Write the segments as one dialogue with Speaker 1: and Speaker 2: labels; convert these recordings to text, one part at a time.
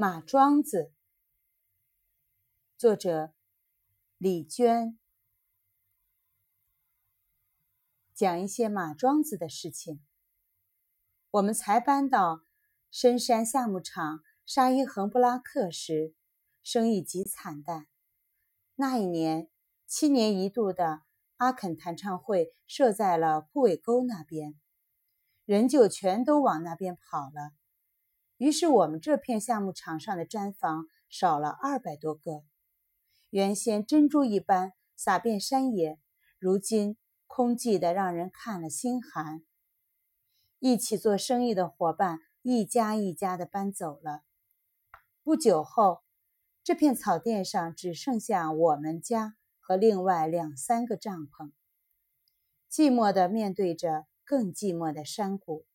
Speaker 1: 马庄子，作者李娟，讲一些马庄子的事情。我们才搬到深山夏牧场沙伊恒布拉克时，生意极惨淡。那一年，七年一度的阿肯弹唱会设在了库尾沟那边，人就全都往那边跑了。于是我们这片项目场上的毡房少了二百多个，原先珍珠一般撒遍山野，如今空寂的让人看了心寒。一起做生意的伙伴一家一家的搬走了。不久后，这片草甸上只剩下我们家和另外两三个帐篷，寂寞的面对着更寂寞的山谷。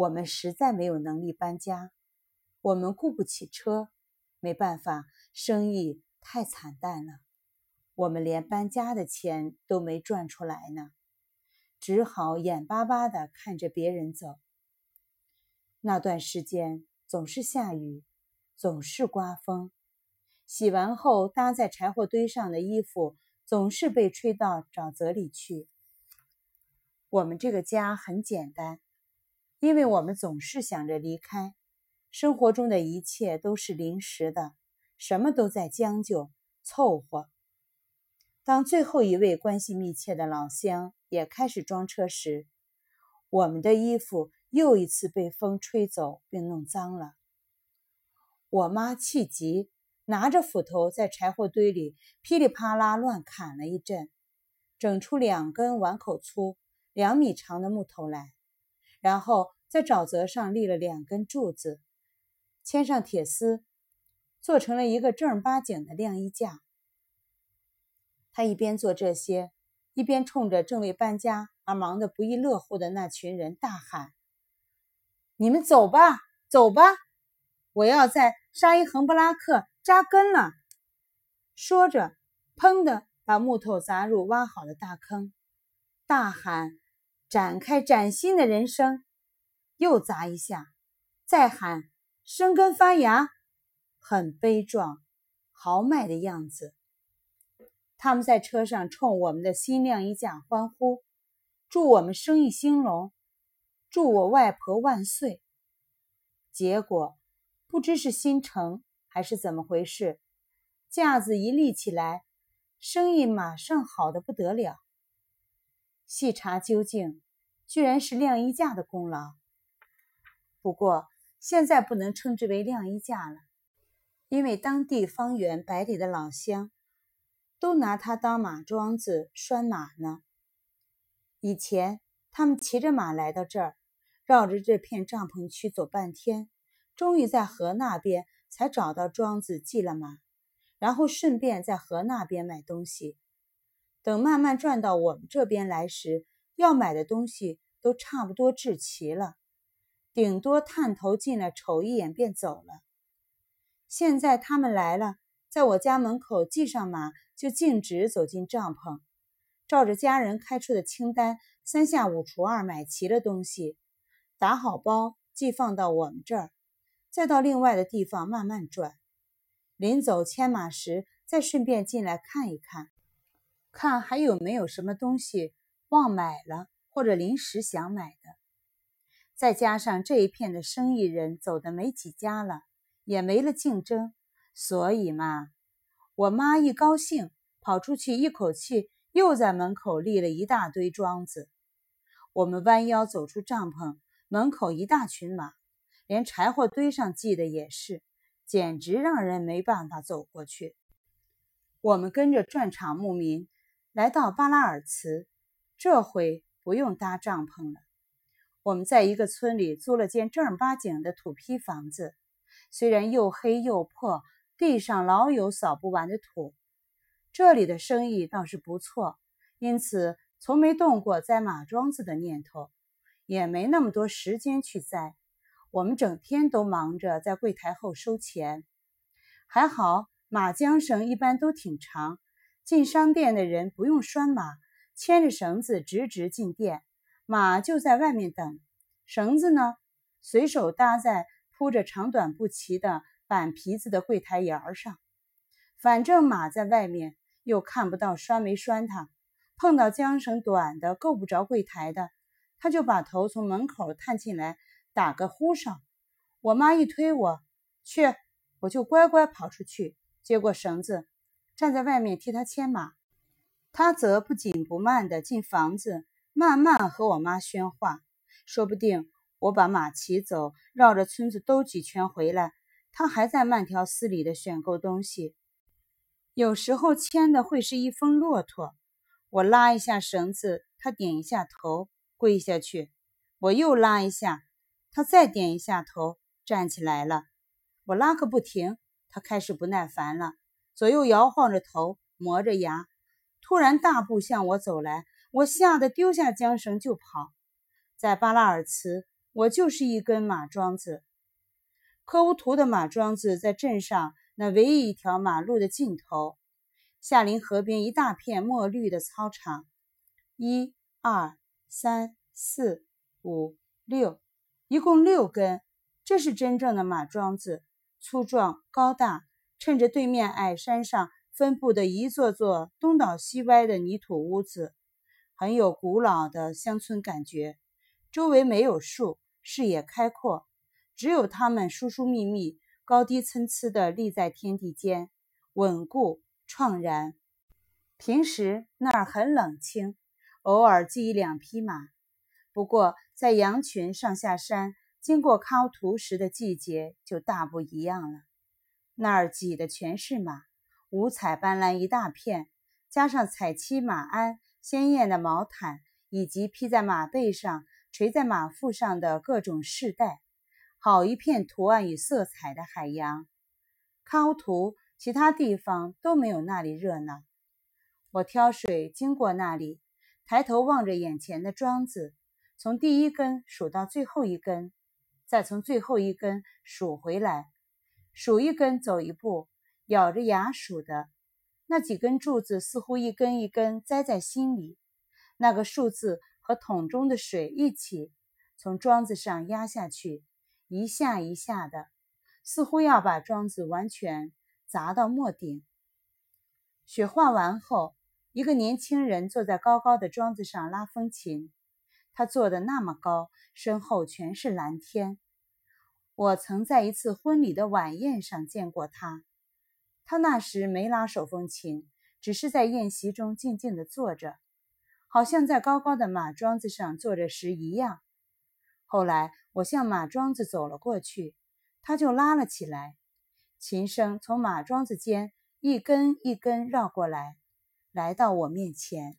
Speaker 1: 我们实在没有能力搬家，我们雇不起车，没办法，生意太惨淡了，我们连搬家的钱都没赚出来呢，只好眼巴巴地看着别人走。那段时间总是下雨，总是刮风，洗完后搭在柴火堆上的衣服总是被吹到沼泽里去。我们这个家很简单。因为我们总是想着离开，生活中的一切都是临时的，什么都在将就凑合。当最后一位关系密切的老乡也开始装车时，我们的衣服又一次被风吹走并弄脏了。我妈气急，拿着斧头在柴火堆里噼里啪啦乱砍了一阵，整出两根碗口粗、两米长的木头来。然后在沼泽上立了两根柱子，牵上铁丝，做成了一个正儿八经的晾衣架。他一边做这些，一边冲着正为搬家而忙得不亦乐乎的那群人大喊：“你们走吧，走吧！我要在沙伊恒布拉克扎根了。”说着，砰的把木头砸入挖好的大坑，大喊。展开崭新的人生，又砸一下，再喊生根发芽，很悲壮、豪迈的样子。他们在车上冲我们的新晾衣架欢呼，祝我们生意兴隆，祝我外婆万岁。结果不知是心诚还是怎么回事，架子一立起来，生意马上好的不得了。细查究竟，居然是晾衣架的功劳。不过现在不能称之为晾衣架了，因为当地方圆百里的老乡都拿它当马桩子拴马呢。以前他们骑着马来到这儿，绕着这片帐篷区走半天，终于在河那边才找到桩子系了马，然后顺便在河那边买东西。等慢慢转到我们这边来时，要买的东西都差不多置齐了，顶多探头进来瞅一眼便走了。现在他们来了，在我家门口系上马，就径直走进帐篷，照着家人开出的清单，三下五除二买齐了东西，打好包寄放到我们这儿，再到另外的地方慢慢转。临走牵马时，再顺便进来看一看。看还有没有什么东西忘买了，或者临时想买的。再加上这一片的生意人走的没几家了，也没了竞争，所以嘛，我妈一高兴，跑出去一口气又在门口立了一大堆桩子。我们弯腰走出帐篷，门口一大群马，连柴火堆上系的也是，简直让人没办法走过去。我们跟着转场牧民。来到巴拉尔茨，这回不用搭帐篷了。我们在一个村里租了间正儿八经的土坯房子，虽然又黑又破，地上老有扫不完的土。这里的生意倒是不错，因此从没动过栽马桩子的念头，也没那么多时间去栽。我们整天都忙着在柜台后收钱。还好马缰绳一般都挺长。进商店的人不用拴马，牵着绳子直直进店，马就在外面等。绳子呢，随手搭在铺着长短不齐的板皮子的柜台沿上。反正马在外面，又看不到拴没拴它。碰到缰绳短的够不着柜台的，他就把头从门口探进来，打个呼哨。我妈一推我去，我就乖乖跑出去，接过绳子，站在外面替他牵马。他则不紧不慢地进房子，慢慢和我妈喧话。说不定我把马骑走，绕着村子兜几圈回来，他还在慢条斯理地选购东西。有时候牵的会是一峰骆驼，我拉一下绳子，他点一下头，跪下去；我又拉一下，他再点一下头，站起来了。我拉个不停，他开始不耐烦了，左右摇晃着头，磨着牙，突然大步向我走来，我吓得丢下缰绳就跑。在巴拉尔茨，我就是一根马桩子。科乌图的马桩子在镇上。那唯一一条马路的尽头，夏林河边一大片墨绿的操场，一、二、三、四、五、六，一共六根。这是真正的马桩子，粗壮高大，趁着对面矮山上分布的一座座东倒西歪的泥土屋子，很有古老的乡村感觉。周围没有树，视野开阔，只有它们疏疏密密。高低参差地立在天地间，稳固怆然。平时那儿很冷清，偶尔寄一两匹马。不过在羊群上下山、经过喀图时的季节就大不一样了。那儿挤的全是马，五彩斑斓一大片，加上彩漆马鞍、鲜艳的毛毯，以及披在马背上、垂在马腹上的各种饰带。好一片图案与色彩的海洋，康图其他地方都没有那里热闹。我挑水经过那里，抬头望着眼前的桩子，从第一根数到最后一根，再从最后一根数回来，数一根走一步，咬着牙数的。那几根柱子似乎一根一根栽在心里，那个数字和桶中的水一起从桩子上压下去。一下一下的，似乎要把桩子完全砸到末顶。雪化完后，一个年轻人坐在高高的桩子上拉风琴。他坐得那么高，身后全是蓝天。我曾在一次婚礼的晚宴上见过他。他那时没拉手风琴，只是在宴席中静静地坐着，好像在高高的马桩子上坐着时一样。后来我向马桩子走了过去，他就拉了起来，琴声从马桩子间一根一根绕过来，来到我面前。